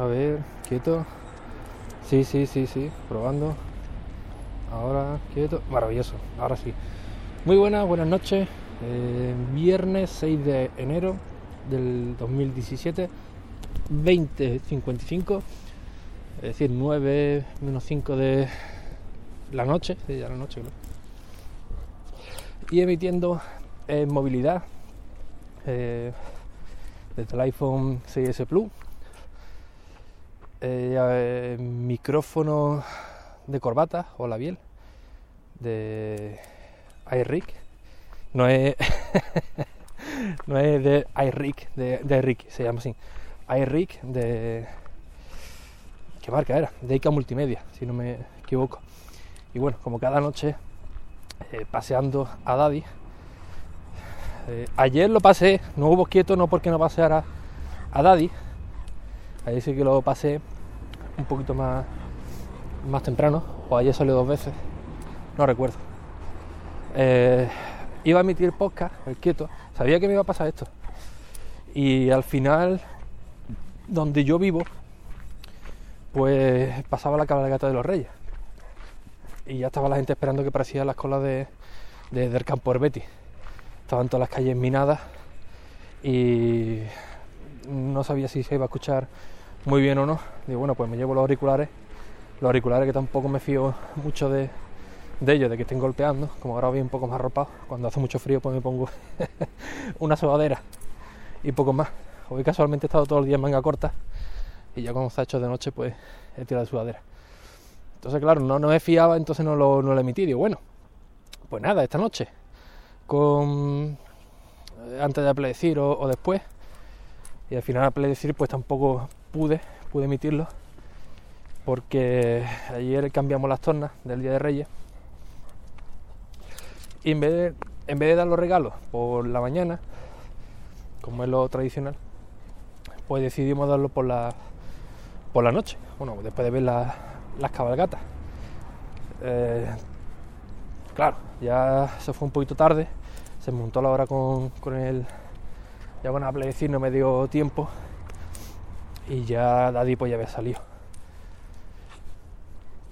A ver, quieto. Sí, sí, sí, sí, probando. Ahora, quieto. Maravilloso, ahora sí. Muy buenas, buenas noches. Eh, viernes 6 de enero del 2017, 20.55 es decir, 9 menos 5 de la noche, de ya la noche, ¿no? y emitiendo en movilidad eh, desde el iPhone 6S Plus, eh, eh, micrófono de corbata o labiel de iRig, no es, no es de iRig, de, de iRig, se llama así, iRig de ¿Qué marca era? Deica Multimedia, si no me equivoco. Y bueno, como cada noche, eh, paseando a Daddy. Eh, ayer lo pasé, no hubo quieto, no porque no paseara a Daddy. Ayer sí que lo pasé un poquito más, más temprano, o ayer salió dos veces, no recuerdo. Eh, iba a emitir podcast, el quieto, sabía que me iba a pasar esto. Y al final, donde yo vivo, pues pasaba la cabalgata de los reyes. Y ya estaba la gente esperando que parecía las colas de, del campo Herbeti. Estaban todas las calles minadas y no sabía si se iba a escuchar muy bien o no. Digo, bueno, pues me llevo los auriculares. Los auriculares que tampoco me fío mucho de, de ellos, de que estén golpeando. Como ahora voy un poco más arropado. Cuando hace mucho frío pues me pongo una sobadera y poco más. Hoy casualmente he estado todo el día en manga corta y ya cuando se ha hecho de noche pues he tirado de sudadera. Entonces claro, no, no me fiaba, entonces no lo, no lo emití. Digo, bueno, pues nada, esta noche, con eh, antes de Apledecir o, o después, y al final Apledecir pues tampoco pude, pude emitirlo, porque ayer cambiamos las tornas del Día de Reyes, y en vez de, en vez de dar los regalos por la mañana, como es lo tradicional, pues decidimos darlo por la, por la noche, bueno, después de ver la, las cabalgatas. Eh, claro, ya se fue un poquito tarde, se montó la hora con, con el. Ya van a decir, no me dio tiempo y ya Daddy pues ya había salido.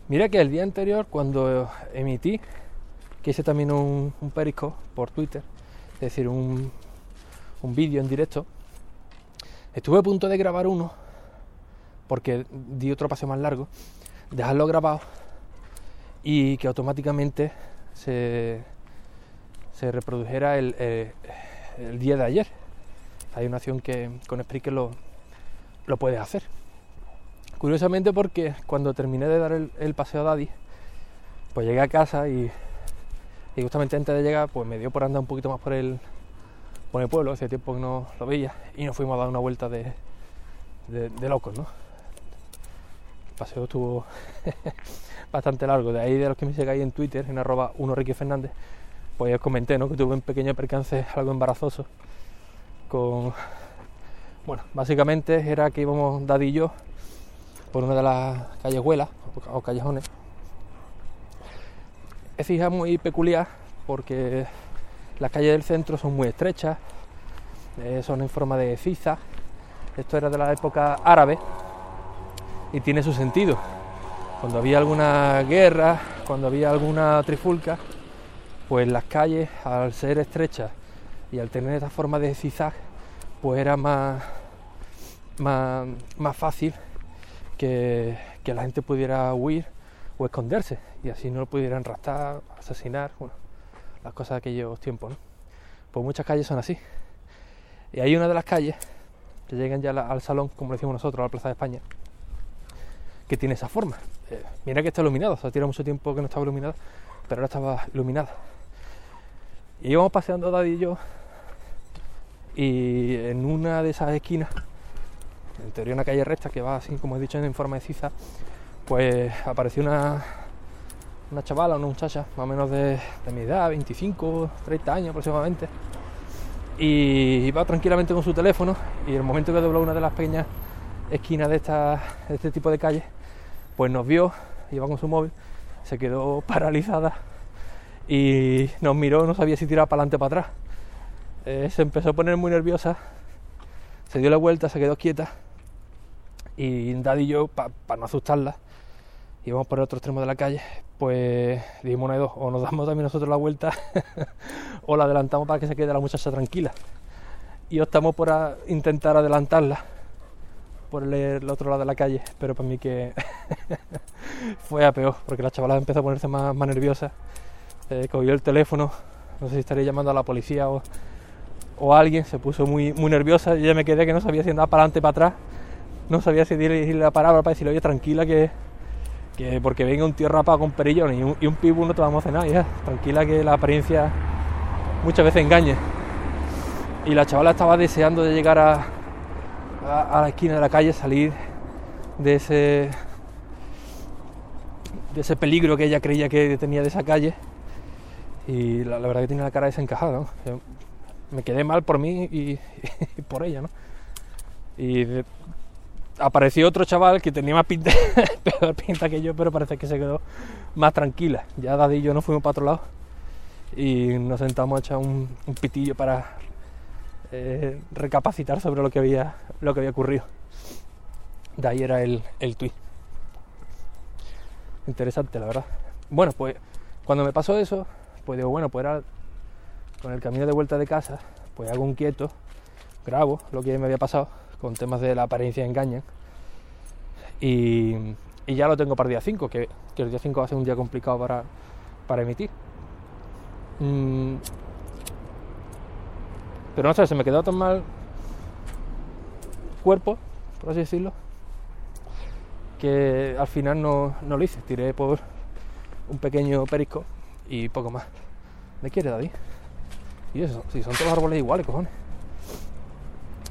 Mira que el día anterior, cuando emití, que hice también un, un perisco por Twitter, es decir, un, un vídeo en directo, estuve a punto de grabar uno porque di otro paseo más largo, dejarlo grabado y que automáticamente se, se reprodujera el, eh, el, día de ayer. Hay una acción que con Spreaker lo, lo puedes hacer. Curiosamente porque cuando terminé de dar el, el, paseo a Daddy, pues llegué a casa y, justamente antes de llegar pues me dio por andar un poquito más por el, por el pueblo, hacía tiempo que no lo veía y nos fuimos a dar una vuelta de, de, locos, ¿no? paseo estuvo bastante largo. De ahí de los que me sigáis en Twitter, en arroba 1 Ricky Fernández, pues comenté ¿no? que tuve un pequeño percance algo embarazoso con... Bueno, básicamente era que íbamos yo por una de las callejuelas o callejones. Es hija muy peculiar porque las calles del centro son muy estrechas, eh, son en forma de ciza. Esto era de la época árabe, y tiene su sentido. Cuando había alguna guerra, cuando había alguna trifulca, pues las calles, al ser estrechas y al tener esta forma de zigzag, pues era más, más, más fácil que, que, la gente pudiera huir o esconderse y así no lo pudieran raptar, asesinar, bueno, las cosas de aquellos tiempos. ¿no? Pues muchas calles son así. Y hay una de las calles que llegan ya al salón, como decimos nosotros, a la Plaza de España, que tiene esa forma. Eh, mira que está iluminada, o sea, tiene mucho tiempo que no estaba iluminada, pero ahora estaba iluminada. Y íbamos paseando Daddy y yo, y en una de esas esquinas, en teoría una calle recta que va así, como he dicho, en forma de ciza, pues apareció una, una chavala, una muchacha, más o menos de, mi edad, 25, 30 años aproximadamente, y iba tranquilamente con su teléfono y el momento que dobló una de las pequeñas esquinas de, esta, de este tipo de calles, pues nos vio, iba con su móvil, se quedó paralizada y nos miró, no sabía si tirar para adelante o para atrás. Eh, se empezó a poner muy nerviosa, se dio la vuelta, se quedó quieta y Daddy y yo, para no asustarla, íbamos por el otro extremo de la calle, pues dijimos una de dos, o nos damos también nosotros la vuelta o la adelantamos para que se quede la muchacha tranquila. Y optamos por intentar adelantarla por el, otro lado de la calle, pero para mí que fue a peor, porque la chavala empezó a ponerse más, más nerviosa, eh, cogió el teléfono, no sé si estaría llamando a la policía o, o alguien, se puso muy, muy nerviosa, y ya me quedé que no sabía si andaba para adelante para atrás, no sabía si dirigirle la palabra para decirle, oye, tranquila que, que porque venga un tío rapado con perillones y un, y pibu no te vamos a nada, ya, tranquila que la apariencia muchas veces engaña. Y la chavala estaba deseando de llegar a, a, a, la esquina de la calle, salir de ese de ese peligro que ella creía que tenía de esa calle. Y la, verdad que tiene la cara desencajada, ¿no? Me quedé mal por mí y, por ella, ¿no? Y apareció otro chaval que tenía más pinta, peor pinta que yo, pero parece que se quedó más tranquila. Ya Daddy y yo nos fuimos para otro lado y nos sentamos a echar un, un pitillo para eh, recapacitar sobre lo que había, lo que había ocurrido. De ahí era el, el tweet. Interesante, la verdad. Bueno, pues cuando me pasó eso, pues digo, bueno, pues era con el camino de vuelta de casa, pues hago un quieto, grabo lo que me había pasado con temas de la apariencia engañan. Y, y, ya lo tengo para el día 5, que, el día 5 va a ser un día complicado para, para emitir. Mm, pero no sé, se me quedó tan mal cuerpo, por así decirlo, que al final no, no lo hice. Tiré por un pequeño perisco y poco más. ¿Me quiere, David? Y eso, si son todos los árboles iguales, cojones.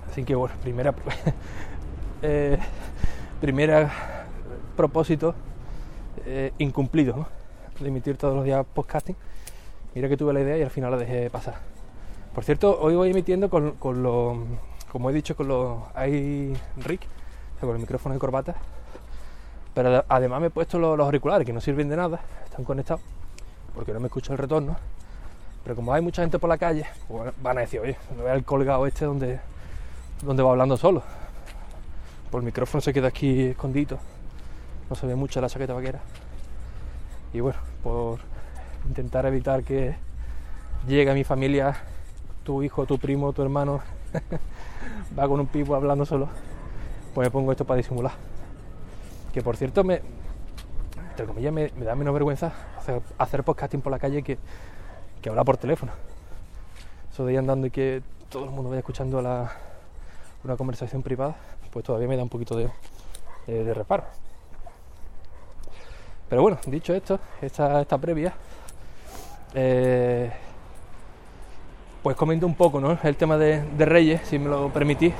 Así que bueno, primera, eh, primera propósito eh, incumplido, ¿no? De emitir todos los días podcasting. Mira que tuve la idea y al final la dejé pasar. Por cierto, hoy voy emitiendo con, con los, como he dicho, con los iRig, con el micrófono de corbata. Pero además me he puesto los, los auriculares que no sirven de nada, están conectados, porque no me escucho el retorno. Pero como hay mucha gente por la calle, pues van a decir, oye, no vea el colgado este donde donde va hablando solo. Por el micrófono se queda aquí escondido. No se ve mucho la chaqueta vaquera. Y bueno, por intentar evitar que llegue a mi familia tu hijo, tu primo, tu hermano va con un pipo hablando solo, pues me pongo esto para disimular. Que por cierto me, entre comillas, me, me da menos vergüenza hacer, hacer, podcasting por la calle que, que hablar por teléfono. Eso de ir andando y que todo el mundo vaya escuchando la, una conversación privada, pues todavía me da un poquito de, de reparo. Pero bueno, dicho esto, esta, previa, eh, pues comento un poco ¿no? el tema de, Reyes, si me lo permitís.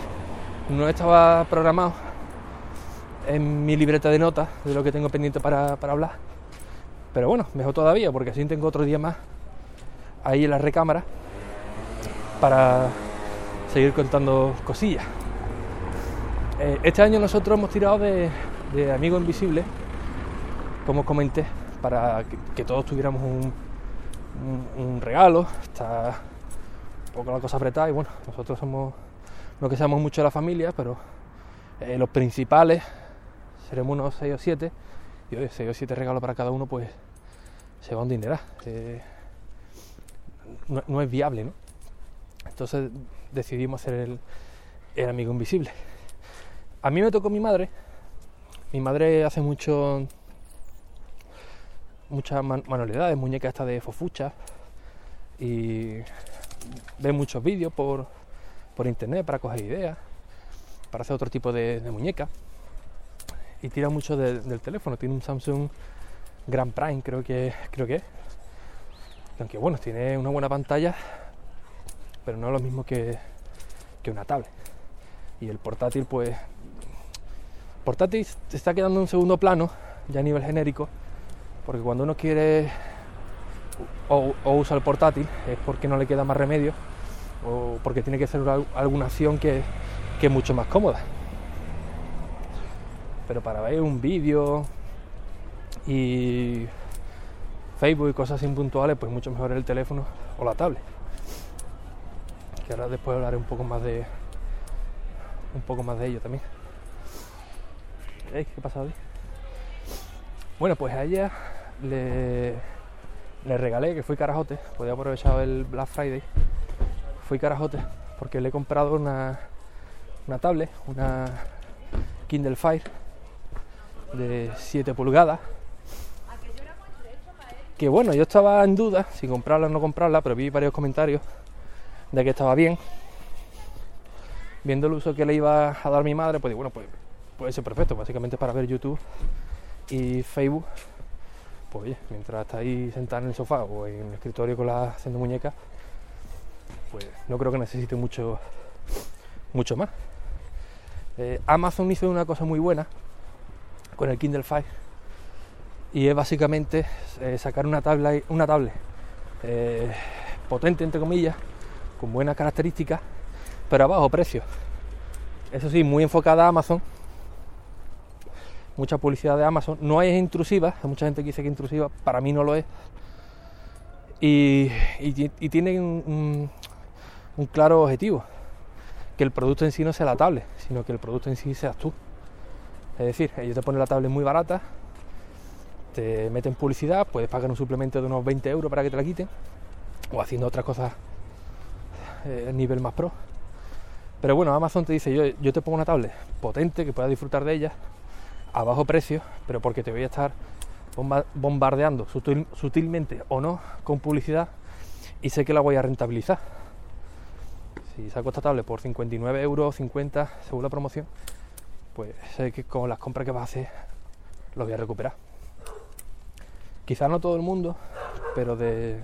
No estaba programado en mi libreta de notas de lo que tengo pendiente para hablar. Pero bueno, mejor todavía, porque así tengo otro día más ahí en la recámara para seguir contando cosillas. Eh, este año nosotros hemos tirado de, Amigo Invisible, como comenté, para que, todos tuviéramos un, regalo. Está un poco la cosa apretada y bueno, nosotros somos, no que seamos mucho de la familia, pero eh, los principales seremos unos 6 o 7 y hoy 6 o 7 regalos para cada uno pues se va un dinero. Eh, no, es viable, ¿no? Entonces decidimos hacer el, amigo invisible. A mí me tocó mi madre. Mi madre hace mucho muchas man manualidades, muñecas esta de fofucha y ve muchos vídeos por, por internet para coger ideas, para hacer otro tipo de, de muñecas y tira mucho de, del teléfono. Tiene un Samsung Grand Prime, creo que creo que es. Aunque bueno, tiene una buena pantalla, pero no es lo mismo que, que una tablet. Y el portátil, pues portátil se está quedando en un segundo plano, ya a nivel genérico, porque cuando uno quiere o, usa el portátil es porque no le queda más remedio o porque tiene que hacer alguna acción que, que es mucho más cómoda. Pero para ver un vídeo y Facebook y cosas impuntuales, pues mucho mejor el teléfono o la tablet. Que ahora después hablaré un poco más de un poco más de ello también. ¿Qué pasa hoy? Bueno, pues a ella le, le regalé, que fui carajote, podía aprovechar el Black Friday, fui carajote porque le he comprado una, una tablet, una Kindle Fire de 7 pulgadas. Que bueno, yo estaba en duda si comprarla o no comprarla, pero vi varios comentarios de que estaba bien. Viendo el uso que le iba a dar mi madre, pues bueno, pues puede ser perfecto, básicamente para ver YouTube y Facebook. Pues oye, mientras está ahí sentada en el sofá o en el escritorio con la haciendo muñecas, pues no creo que necesite mucho, mucho más. Eh, Amazon hizo una cosa muy buena con el Kindle Fire y es básicamente eh, sacar una tabla una tablet eh, potente entre comillas con buenas características pero a bajo precio. Eso sí muy enfocada a Amazon. Mucha publicidad de Amazon. No es intrusiva hay mucha gente que dice que intrusiva para mí no lo es. Y, y, tiene un, un claro objetivo que el producto en sí no sea la tablet sino que el producto en sí seas tú. Es decir, ellos te ponen la tablet muy barata, te meten publicidad, puedes pagar un suplemento de unos 20 euros para que te la quiten, o haciendo otras cosas eh, a nivel más pro. Pero bueno, Amazon te dice, yo, yo te pongo una tablet potente que puedas disfrutar de ella a bajo precio, pero porque te voy a estar bombardeando sutilmente o no con publicidad y sé que la voy a rentabilizar. Si saco esta tablet por 59 euros, 50 según la promoción, pues sé que con las compras que vas a hacer lo voy a recuperar. Quizás no todo el mundo, pero de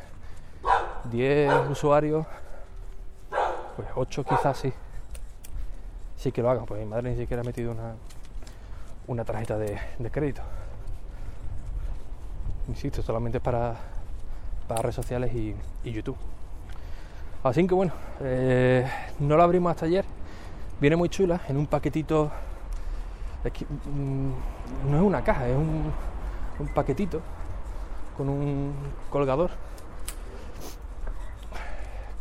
10 usuarios, pues 8 quizás sí. Sí que lo hagan, pues mi madre ni siquiera ha metido una, una tarjeta de, crédito. Insisto, solamente para, para redes sociales y, YouTube. Así que bueno, eh, no la abrimos hasta ayer. Viene muy chula en un paquetito Mm, no es una caja, es un, paquetito con un colgador,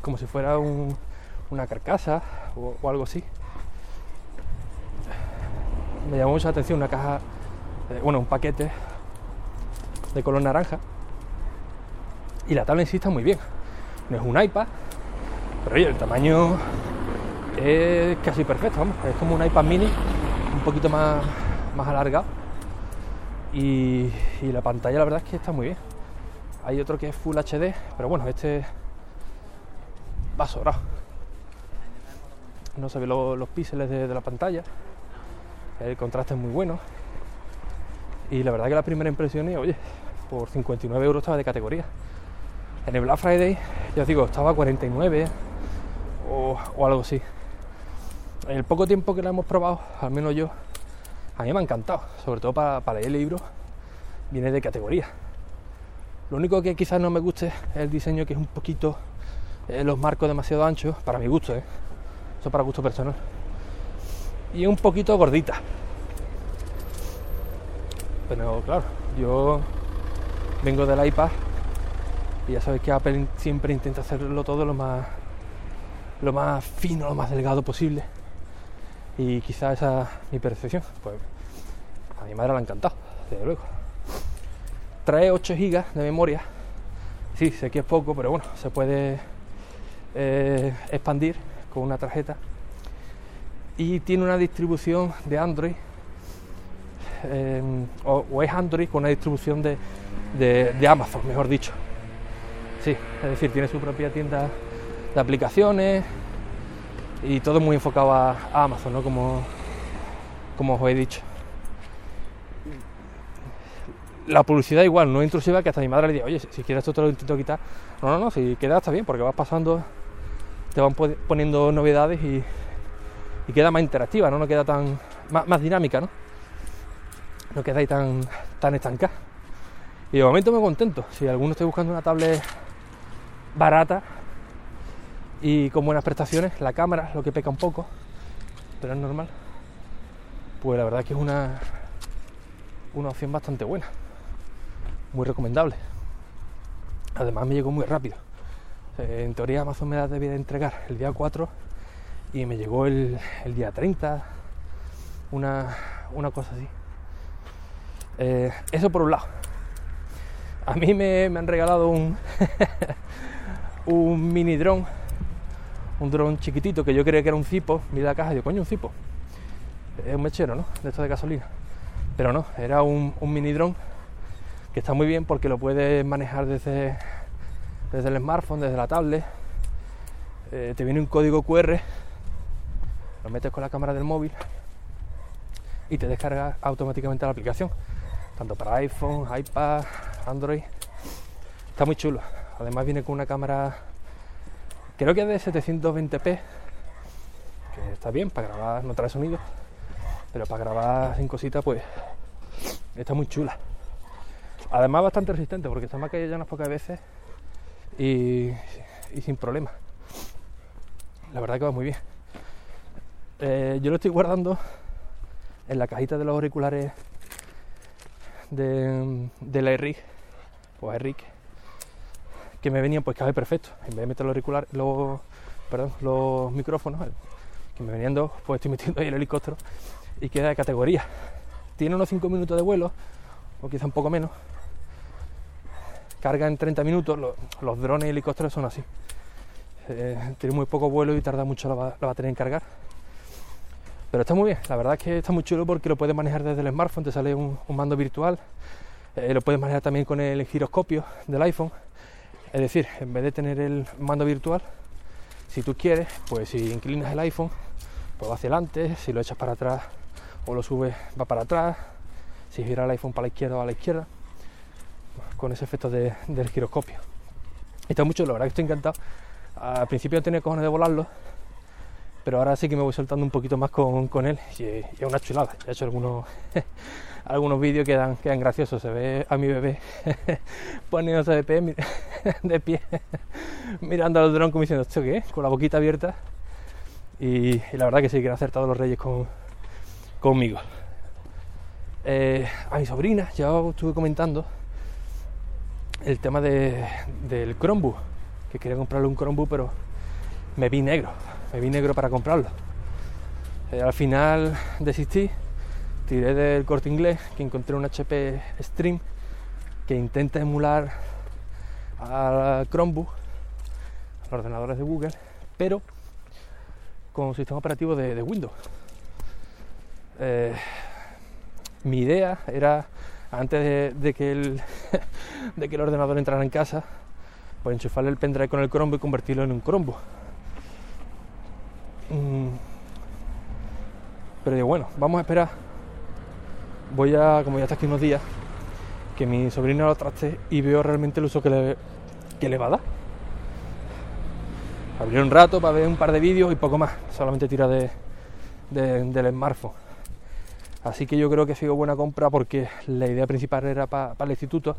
como si fuera una carcasa o, algo así. Me llamó mucha atención una caja, eh, bueno, un paquete de color naranja. Y la tabla en sí está muy bien. No es un iPad, pero oye, el tamaño es casi perfecto, vamos. Es como un iPad mini un poquito más, más alargado. Y, la pantalla la verdad es que está muy bien. Hay otro que es Full HD, pero bueno, este va sobrado. No se ve los píxeles de, la pantalla. El contraste es muy bueno. Y la verdad que la primera impresión es, oye, por 59 euros estaba de categoría. En el Black Friday, ya os digo, estaba a 49 o, o algo así el poco tiempo que la hemos probado, al menos yo, a mí me ha encantado, sobre todo para, para leer libros, viene de categoría. Lo único que quizás no me guste es el diseño que es un poquito, eh, los marcos demasiado anchos, para mi gusto, ¿eh? eso para gusto personal. Y un poquito gordita. Pero claro, yo vengo del iPad y ya sabéis que Apple siempre intenta hacerlo todo lo más, lo más fino, lo más delgado posible y quizá esa es mi percepción. Pues a mi madre le ha encantado, desde luego. Trae 8 GB de memoria. Sí, sé que es poco, pero bueno, se puede eh, expandir con una tarjeta. Y tiene una distribución de Android, em, o, es Android con una distribución de, de Amazon, mejor dicho. Sí, es decir, tiene su propia tienda de aplicaciones, y todo muy enfocado a, Amazon, ¿no? Como, como os he dicho. La publicidad igual, no intrusiva, que hasta mi madre le dice, oye, si quieres esto te lo intento quitar. No, no, no, si queda está bien, porque vas pasando, te van poniendo novedades y, queda más interactiva, ¿no? No queda tan, más, dinámica, ¿no? no quedáis tan, tan estancados. Y de momento me contento. Si alguno está buscando una tablet barata y con buenas prestaciones, la cámara lo que peca un poco, pero es normal. Pues la verdad que es una, una opción bastante buena, muy recomendable. Además me llegó muy rápido. Eh, en teoría Amazon me la debía de entregar el día 4 y me llegó el, el día 30, una, una cosa así. Eh, eso por un lado. A mí me, me han regalado un, un mini dron, un dron chiquitito que yo creía que era un cipo. Mira la caja y digo, coño, un cipo. Es un mechero, ¿no? De esto de gasolina. Pero no, era un, un mini dron que está muy bien porque lo puedes manejar desde, desde el smartphone, desde la tablet. Eh, te viene un código QR, lo metes con la cámara del móvil y te descarga automáticamente la aplicación, tanto para iPhone, iPad, Android. Está muy chulo. Además viene con una cámara, creo que es de 720p, que está bien para grabar, no trae sonido, pero para grabar sin cositas pues está muy chula. Además bastante resistente porque se me ha caído ya unas pocas veces y, sin problema. La verdad que va muy bien. Eh, yo lo estoy guardando en la cajita de los auriculares de, de la ERIC o ERIC que me venían pues cabe perfecto. En vez de meter los auriculares, los, perdón, los micrófonos, que me venían dos, pues estoy metiendo ahí el helicóptero y queda de categoría. Tiene unos 5 minutos de vuelo, o quizá un poco menos. Carga en 30 minutos, los, drones y helicópteros son así. Eh, tiene muy poco vuelo y tarda mucho la, batería en cargar. Pero está muy bien, la verdad es que está muy chulo porque lo puedes manejar desde el smartphone, te sale un, mando virtual, eh, lo puedes manejar también con el giroscopio del iPhone. Es decir, en vez de tener el mando virtual, si tú quieres, pues si inclinas el iPhone, pues va hacia adelante, si lo echas para atrás o lo subes, va para atrás, si gira el iPhone para la izquierda va a la izquierda, con ese efecto de, del giroscopio. Está mucho, la verdad que estoy encantado. Al principio no tenía cojones de volarlo, pero ahora sí que me voy soltando un poquito más con, con él y, es una chulada. He hecho algunos, algunos vídeos que dan, quedan graciosos. Se ve a mi bebé poniéndose de pie, de pie mirando al dron como diciendo, ¿esto qué? Con la boquita abierta. Y, y, la verdad que sí que han acertado los reyes con, conmigo. Eh, a mi sobrina ya os estuve comentando el tema de, del Chromebook, que quería comprarle un Chromebook, pero me vi negro, me vi negro para comprarlo. Eh, al final desistí, tiré del corte inglés, que encontré un HP Stream que intenta emular a Chromebook, a los ordenadores de Google, pero con un sistema operativo de, Windows. Eh, mi idea era, antes de, que el, de que el ordenador entrara en casa, pues enchufarle el pendrive con el Chromebook y convertirlo en un Chromebook. Mm. Pero digo, bueno, vamos a esperar. Voy a, como ya está aquí unos días, que mi sobrino lo traste y veo realmente el uso que le, que le va a dar. Abrir un rato para ver un par de vídeos y poco más. Solamente tira de, de, del smartphone. Así que yo creo que ha sido buena compra porque la idea principal era para pa el instituto.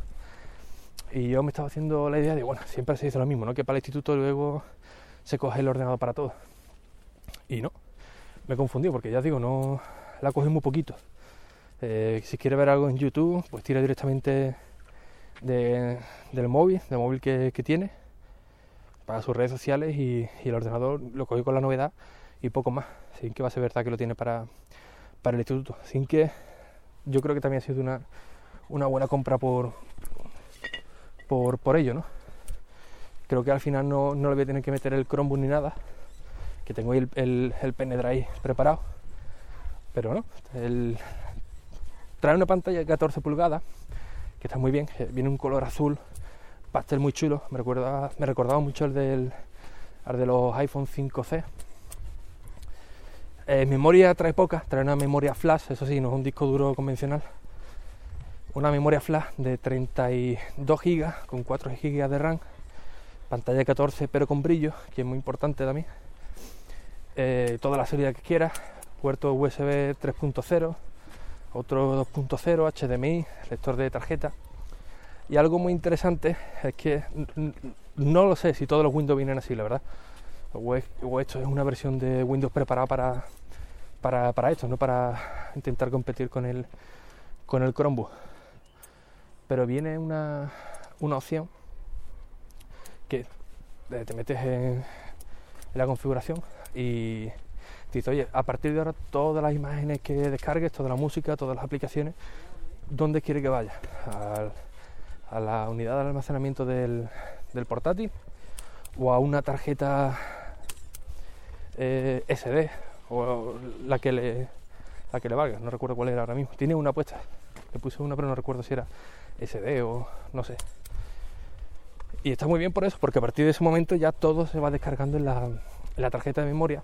Y yo me estaba haciendo la idea de, bueno, siempre se dice lo mismo, ¿no? Que para el instituto luego se coge el ordenador para todo. Y no, me confundí porque ya digo, no la cogí muy poquito. Eh, si quiere ver algo en YouTube, pues tira directamente de, del móvil, del móvil que, tiene, para sus redes sociales y, el ordenador lo cogí con la novedad y poco más. Así que va a ser verdad que lo tiene para, para el instituto. Así que yo creo que también ha sido una, una buena compra por, por, por ello, ¿no? Creo que al final no, no le voy a tener que meter el Chromebook ni nada, que tengo ahí el, el, el pendrive preparado. Pero no, el, trae una pantalla de 14 pulgadas, que está muy bien, viene un color azul, pastel muy chulo, me, recuerda, me recordaba mucho el, del, el de los iPhone 5C. Eh, memoria trae poca, trae una memoria flash, eso sí, no es un disco duro convencional. Una memoria flash de 32 GB con 4 GB de RAM, pantalla de 14 pero con brillo, que es muy importante también. Eh, toda la seguridad que quieras, puerto USB 3.0, otro 2.0 HDMI, lector de tarjeta. Y algo muy interesante es que no lo sé si todos los Windows vienen así, la verdad. O, esto es una versión de Windows preparada para, para, para, esto, no para intentar competir con el, con el Chromebook. Pero viene una, una opción que te metes en, la configuración y te dice, oye, a partir de ahora todas las imágenes que descargues, toda la música, todas las aplicaciones, ¿dónde quiere que vaya? a la unidad de almacenamiento del, portátil o a una tarjeta eh, SD o la que le la que le valga, no recuerdo cuál era ahora mismo. Tiene una puesta, le puse una pero no recuerdo si era SD o no sé. Y está muy bien por eso, porque a partir de ese momento ya todo se va descargando en la, tarjeta de memoria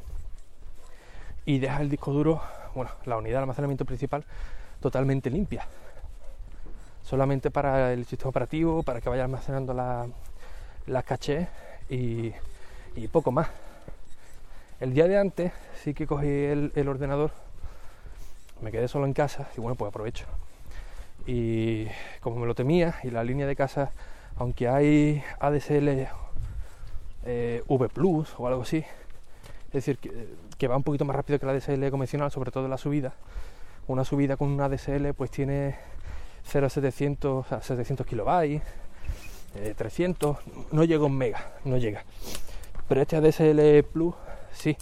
y deja el disco duro, bueno, la unidad de almacenamiento principal totalmente limpia. Solamente para el sistema operativo, para que vaya almacenando la, la caché y, poco más. El día de antes sí que cogí el, el ordenador, me quedé solo en casa y bueno, pues aprovecho. Y como me lo temía y la línea de casa aunque hay ADSL eh, V Plus o algo así, es decir, que, va un poquito más rápido que la ADSL convencional, sobre todo en la subida. Una subida con una ADSL pues tiene 0,700 a 700 kilobytes, 300, eh, no llega un mega, no llega. Pero este ADSL Plus sí,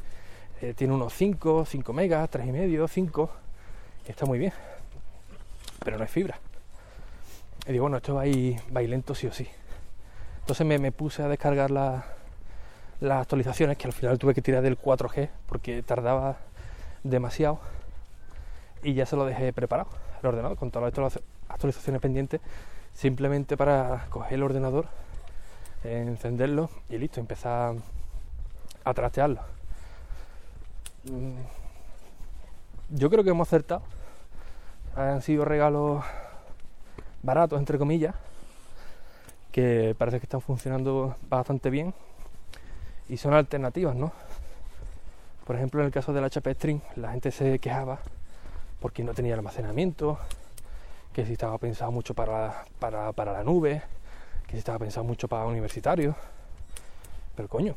eh, tiene unos 5, 5 megas, 3,5, 5, está muy bien, pero no es fibra. Y digo, bueno, esto va a ir, lento sí o sí. Entonces me, puse a descargar las actualizaciones, que al final tuve que tirar del 4G porque tardaba demasiado. Y ya se lo dejé preparado, el ordenador, con todas las actualizaciones pendientes, simplemente para coger el ordenador, encenderlo y listo, empezar a trastearlo. Mm, yo creo que hemos acertado. Han sido regalos baratos, entre comillas, que parece que están funcionando bastante bien y son alternativas, ¿no? Por ejemplo, en el caso del HP String, la gente se quejaba porque no tenía almacenamiento, que si estaba pensado mucho para, para, para la nube, que si estaba pensado mucho para universitarios. Pero coño,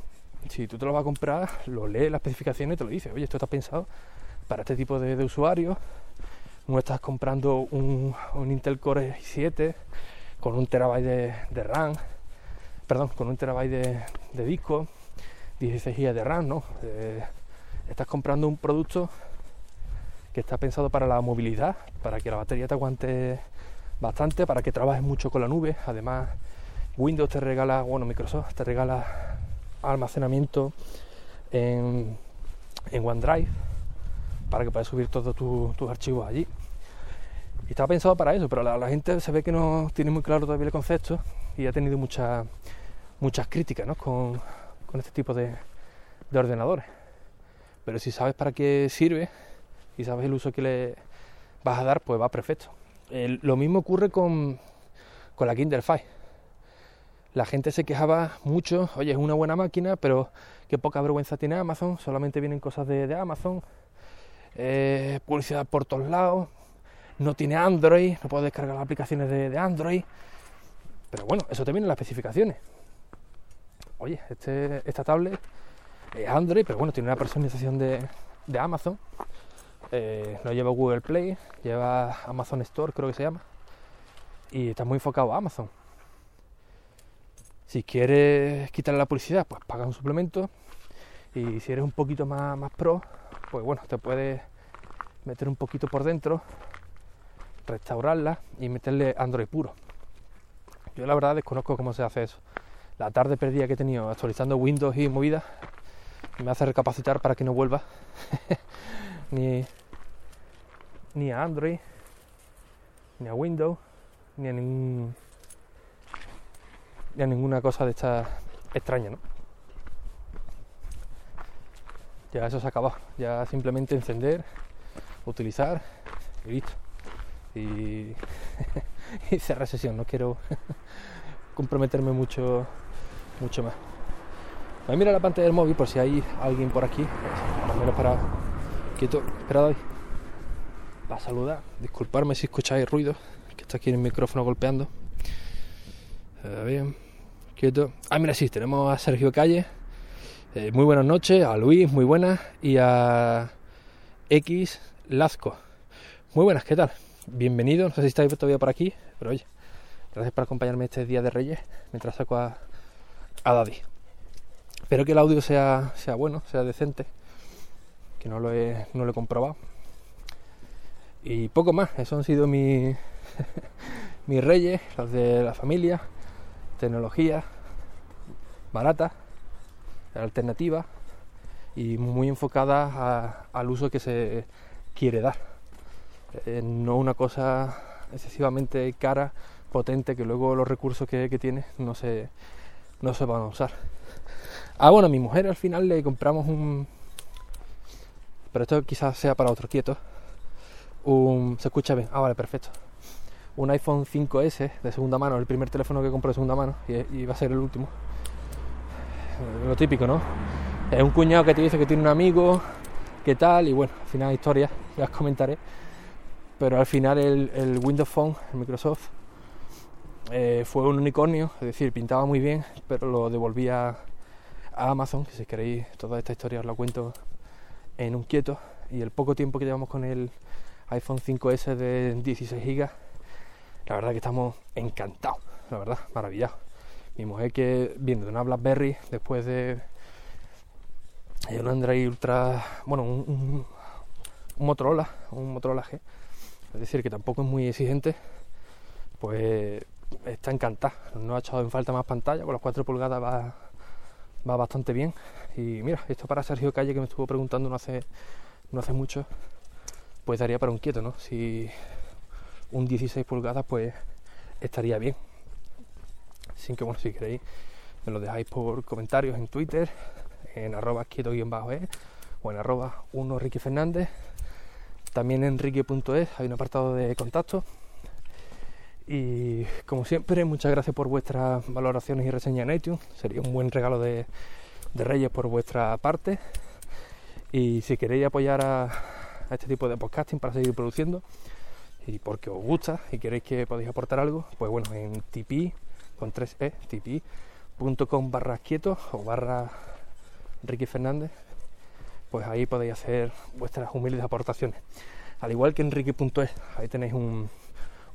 si tú te lo vas a comprar, lo lees las especificaciones y te lo dice, oye, esto está pensado para este tipo de usuarios, no estás comprando un, Intel Core i7 con un terabyte de, RAM, perdón, con un terabyte de, disco, 16 GB de RAM, ¿no? Eh, estás comprando un producto que está pensado para la movilidad, para que la batería te aguante bastante, para que trabajes mucho con la nube. Además, Windows te regala, bueno, Microsoft te regala almacenamiento en, en OneDrive para que puedas subir todos tus archivos allí. Y estaba pensado para eso, pero la, gente se ve que no tiene muy claro todavía el concepto y ha tenido muchas muchas críticas con, este tipo de, ordenadores. Pero si sabes para qué sirve y sabes el uso que le vas a dar, pues va perfecto. lo mismo ocurre con, con la Kindle Fire. La gente se quejaba mucho, oye, es una buena máquina, pero qué poca vergüenza tiene Amazon, solamente vienen cosas de, Amazon, eh, publicidad por todos lados, no tiene Android, no puedo descargar las aplicaciones de, Android. Pero bueno, eso viene en las especificaciones. Oye, este, esta tablet es Android, pero bueno, tiene una personalización de, Amazon. Eh, no lleva Google Play, lleva Amazon Store, creo que se llama. Y está muy enfocado a Amazon. Si quieres quitarle la publicidad, pues paga un suplemento. Y si eres un poquito más, más pro, pues bueno, te puedes meter un poquito por dentro restaurarla y meterle Android puro. Yo la verdad desconozco cómo se hace eso. La tarde perdida que he tenido actualizando Windows y movidas me hace recapacitar para que no vuelva ni, ni a Android, ni a Windows, ni a, ningún, ni a ninguna cosa de esta extraña, ¿no? Ya eso se acabó. Ya simplemente encender, utilizar y listo y, y cerrar sesión. No quiero comprometerme mucho, mucho más. A mirar la pantalla del móvil por si hay alguien por aquí. Al menos para quieto. Esperad para saludar. Disculparme si escucháis ruido, que está aquí el micrófono golpeando. A ver, quieto. Ah, mira, sí, tenemos a Sergio Calle. Eh, muy buenas noches, a Luis, muy buenas, y a X Lazco. Muy buenas, ¿qué tal? Bienvenido, no sé si estáis todavía por aquí, pero oye, gracias por acompañarme este día de Reyes mientras saco a, a Daddy. Espero que el audio sea, sea bueno, sea decente, que no lo he, no lo he comprobado. Y poco más, esos han sido mis, mis reyes, los de la familia, tecnología barata, alternativa y muy enfocada al uso que se quiere dar. Eh, no una cosa excesivamente cara, potente, que luego los recursos que, tiene no se, no se van a usar. Ah, bueno, a mi mujer al final le compramos un... Pero esto quizás sea para otro quieto. Un... ¿Se escucha bien? Ah, vale, perfecto. Un iPhone 5S de segunda mano, el primer teléfono que compré de segunda mano y, va a ser el último. Eh, Lo típico, ¿no? Es un cuñado que te dice que tiene un amigo, que tal, y bueno, al final historias, ya os comentaré. Pero al final el, Windows Phone, el Microsoft, eh, fue un unicornio, es decir, pintaba muy bien, pero lo devolví a, Amazon, que si queréis toda esta historia os la cuento en un quieto. Y el poco tiempo que llevamos con el iPhone 5S de 16 GB, la verdad que estamos encantados, la verdad, maravillados. Mi mujer que viene de una BlackBerry después de un Android Ultra, bueno, un Motorola, un Motorola G, es decir, que tampoco es muy exigente, pues está encantada. No ha echado en falta más pantalla, con las 4 pulgadas va, bastante bien. Y mira, esto para Sergio Calle que me estuvo preguntando no hace, no hace mucho, pues daría para un quieto, ¿no? Si un 16 pulgadas, pues estaría bien. Sin que, bueno, si queréis, me lo dejáis por comentarios en Twitter, en arroba quieto-e o en arroba 1 Ricky Fernández. También en ricky.es hay un apartado de contacto. Y como siempre, muchas gracias por vuestras valoraciones y reseñas en iTunes. Sería un buen regalo de, de Reyes por vuestra parte. Y si queréis apoyar a, a este tipo de podcasting para seguir produciendo y porque os gusta y queréis que podéis aportar algo, pues bueno, en tipi con 3e, tipi.com barra quieto o barra Ricky Fernández, pues ahí podéis hacer vuestras humildes aportaciones. Al igual que en Ricky.es, ahí tenéis un,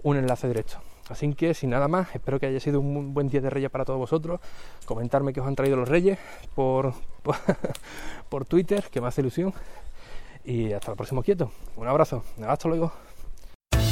un enlace directo. Así que sin nada más, espero que haya sido un buen día de Reyes para todos vosotros. Comentarme que os han traído los Reyes por, por, por Twitter, que me hace ilusión. Y hasta el próximo quieto. Un abrazo. Hasta luego.